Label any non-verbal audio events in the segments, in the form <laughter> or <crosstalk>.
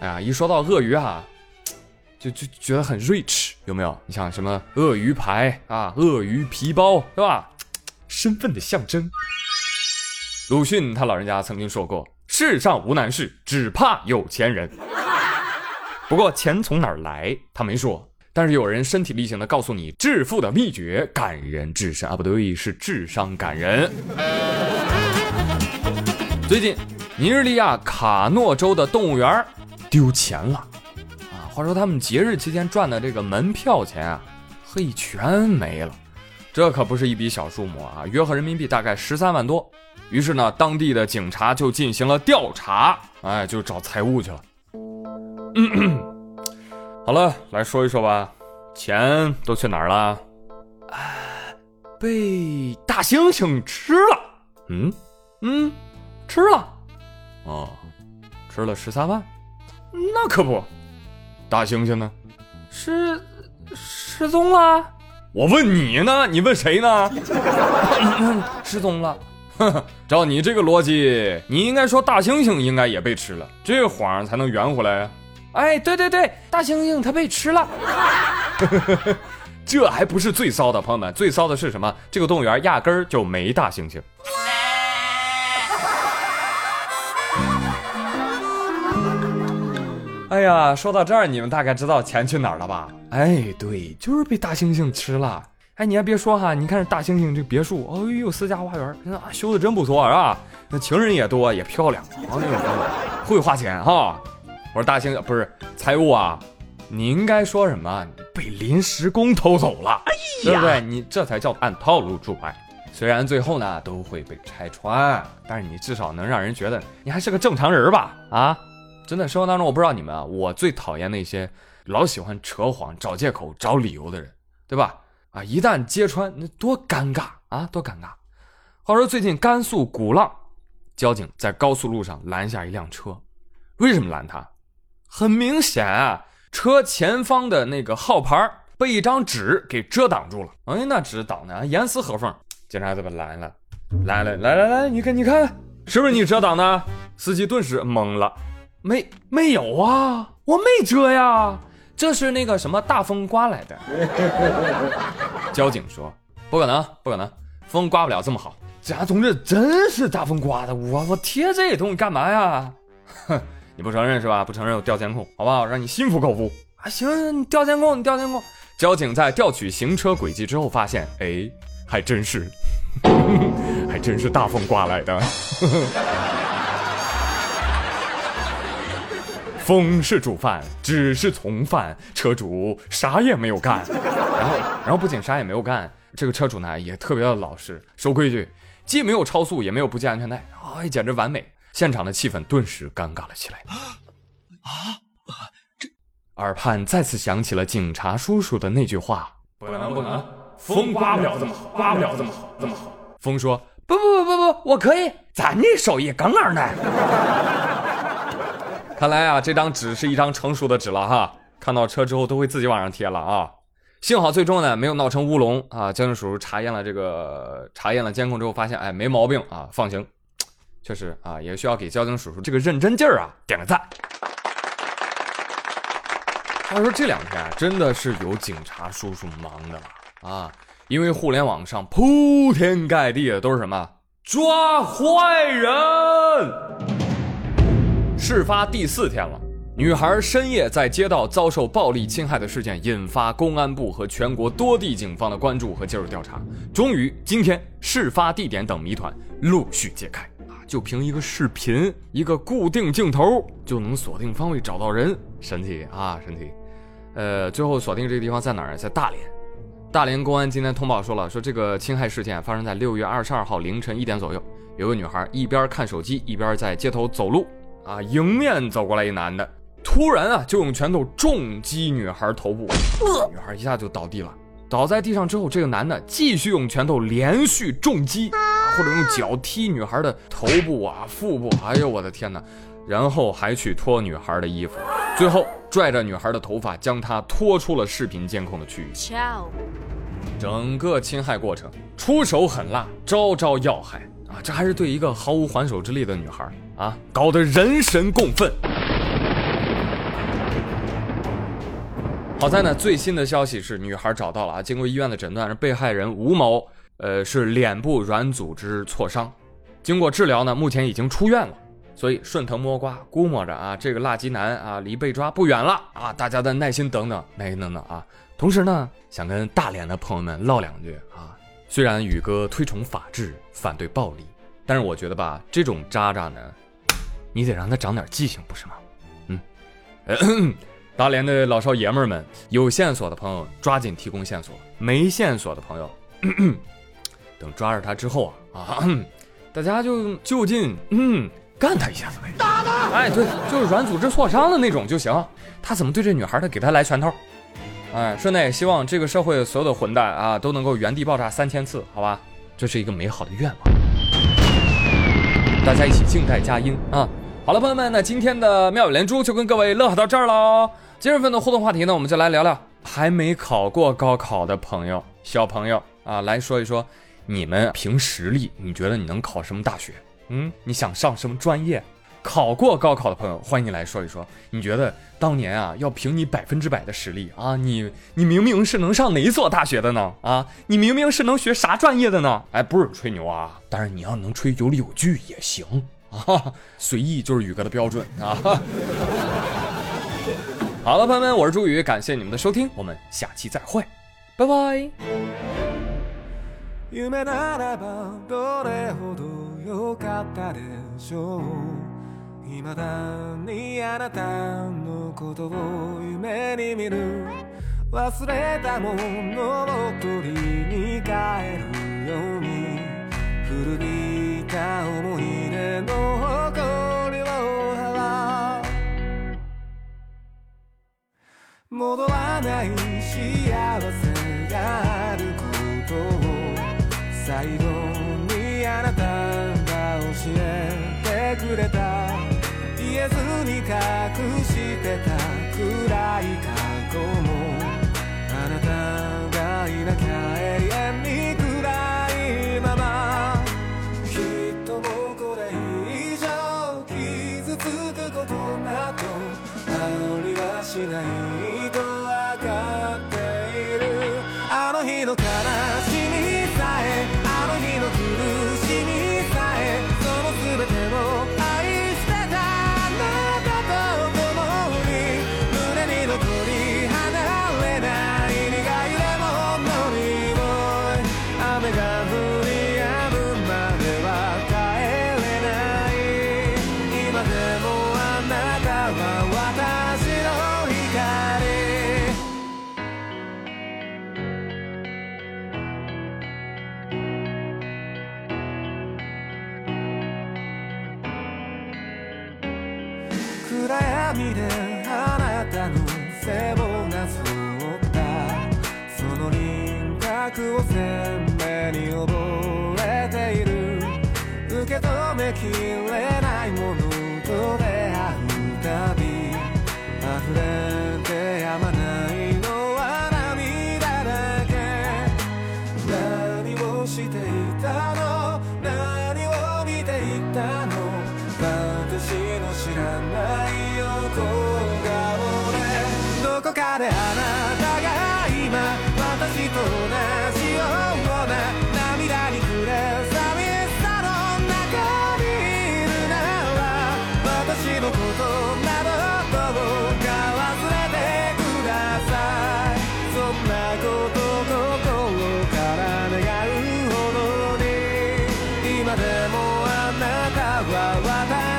哎呀，一说到鳄鱼啊，<tsk> 就就觉得很 rich，有没有？你像什么鳄鱼牌啊、鳄鱼皮包，对吧？<tsk> 身份的象征。鲁迅他老人家曾经说过：“世上无难事，只怕有钱人。<laughs> ”不过钱从哪儿来，他没说。但是有人身体力行的告诉你致富的秘诀，感人至深啊！不对，是智商感人。最近，尼日利亚卡诺州的动物园丢钱了啊！话说他们节日期间赚的这个门票钱啊，嘿，全没了。这可不是一笔小数目啊，约合人民币大概十三万多。于是呢，当地的警察就进行了调查，哎，就找财务去了。嗯 <clears throat> 好了，来说一说吧，钱都去哪儿了？哎，被大猩猩吃了。嗯嗯，吃了。哦，吃了十三万？那可不。大猩猩呢？失失踪了。我问你呢，你问谁呢？<laughs> 失踪了。照你这个逻辑，你应该说大猩猩应该也被吃了，这谎才能圆回来呀。哎，对对对，大猩猩它被吃了。<laughs> 这还不是最骚的，朋友们，最骚的是什么？这个动物园压根儿就没大猩猩。哎呀，说到这儿，你们大概知道钱去哪儿了吧？哎，对，就是被大猩猩吃了。哎，你还别说哈，你看这大猩猩这别墅，哎呦，私家花园，啊，修的真不错，是吧？那情人也多，也漂亮，哎呦，会花钱哈。我说大猩猩不是财务啊，你应该说什么？被临时工偷走了，哎对不对？你这才叫按套路出牌。虽然最后呢都会被拆穿，但是你至少能让人觉得你还是个正常人吧？啊，真的，生活当中我不知道你们啊，我最讨厌那些老喜欢扯谎、找借口、找理由的人，对吧？啊，一旦揭穿，那多尴尬啊，多尴尬。话说最近甘肃古浪，交警在高速路上拦下一辆车，为什么拦他？很明显啊，车前方的那个号牌被一张纸给遮挡住了。哎，那纸挡的严丝合缝。警察就把拦了，来了来来来，你看你看，是不是你遮挡的？司机顿时懵了，没没有啊，我没遮呀，这是那个什么大风刮来的。<laughs> 交警说，不可能，不可能，风刮不了这么好。警察同志，真是大风刮的，我我贴这东西干嘛呀？哼。<laughs> 你不承认是吧？不承认我调监控，好不好？让你心服口服啊！行，你调监控，你调监控。交警在调取行车轨迹之后发现，哎，还真是，<laughs> 还真是大风刮来的。风是主犯，纸是从犯，车主啥也没有干。<laughs> 然后，然后不仅啥也没有干，这个车主呢也特别的老实，守规矩，既没有超速，也没有不系安全带，哎，简直完美。现场的气氛顿时尴尬了起来。<gasps> 啊，这耳畔再次响起了警察叔叔的那句话：“不能不能，风刮不了这么好，刮不了这么好，这么好。”风说：“不不不不不，我可以，咱这手艺杠杠的。<laughs> ”看来啊，这张纸是一张成熟的纸了哈。看到车之后都会自己往上贴了啊。幸好最终呢没有闹成乌龙啊。交警叔叔查验了这个查验了监控之后，发现哎没毛病啊，放行。确实啊，也需要给交警叔叔这个认真劲儿啊点个赞。话说这两天啊，真的是有警察叔叔忙的了啊，因为互联网上铺天盖地的都是什么抓坏人。事发第四天了，女孩深夜在街道遭受暴力侵害的事件引发公安部和全国多地警方的关注和介入调查。终于，今天事发地点等谜团陆续揭开。啊就凭一个视频，一个固定镜头就能锁定方位找到人，神奇啊，神奇！呃，最后锁定这个地方在哪儿？在大连。大连公安今天通报说了，说这个侵害事件发生在六月二十二号凌晨一点左右，有个女孩一边看手机一边在街头走路，啊，迎面走过来一男的，突然啊就用拳头重击女孩头部，女孩一下就倒地了。倒在地上之后，这个男的继续用拳头连续重击。或者用脚踢女孩的头部啊、腹部，哎呦我的天哪！然后还去脱女孩的衣服，最后拽着女孩的头发，将她拖出了视频监控的区域。整个侵害过程出手狠辣，招招要害啊！这还是对一个毫无还手之力的女孩啊，搞得人神共愤。好在呢，最新的消息是女孩找到了啊，经过医院的诊断，是被害人吴某，呃，是脸部软组织挫伤，经过治疗呢，目前已经出院了。所以顺藤摸瓜，估摸着啊，这个辣鸡男啊，离被抓不远了啊！大家的耐心等等，耐心等等啊！同时呢，想跟大连的朋友们唠两句啊。虽然宇哥推崇法治，反对暴力，但是我觉得吧，这种渣渣呢，你得让他长点记性，不是吗？嗯，<coughs> 大连的老少爷们儿们，有线索的朋友抓紧提供线索，没线索的朋友，<coughs> 等抓着他之后啊啊，<coughs> 大家就就近嗯。干他一下子呗！打他！哎，对，就是软组织挫伤的那种就行。他怎么对这女孩的？给他来拳头。哎，顺带也希望这个社会所有的混蛋啊，都能够原地爆炸三千次，好吧？这是一个美好的愿望。大家一起静待佳音啊！好了，朋友们，那今天的妙语连珠就跟各位乐呵到这儿喽。今日份的互动话题呢，我们就来聊聊还没考过高考的朋友、小朋友啊，来说一说你们凭实力，你觉得你能考什么大学？嗯，你想上什么专业？考过高考的朋友，欢迎你来说一说。你觉得当年啊，要凭你百分之百的实力啊，你你明明是能上哪所大学的呢？啊，你明明是能学啥专业的呢？哎，不是吹牛啊，当然你要能吹有理有据也行啊，随意就是宇哥的标准啊。<laughs> 好了，朋友们，我是朱宇，感谢你们的收听，我们下期再会，拜拜。よかったでしょう 未だにあなたのことを夢に見る。忘れたものを取りに帰るように古びた思い出の誇りを払う。戻らない幸せがあることを最後い過去もあなたがいなきゃ永遠に暗いままきっともうこれ以上傷つくことなどありはしないと暗闇であなたの背をなぞった。その輪郭を鮮明に覚えている。受け止めきれ私と同じような涙に暮れ寂しさの中にいるなら私のことなどどうか忘れてください。そんなこと心から願うほどに今でもあなたは私。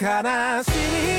悲しみ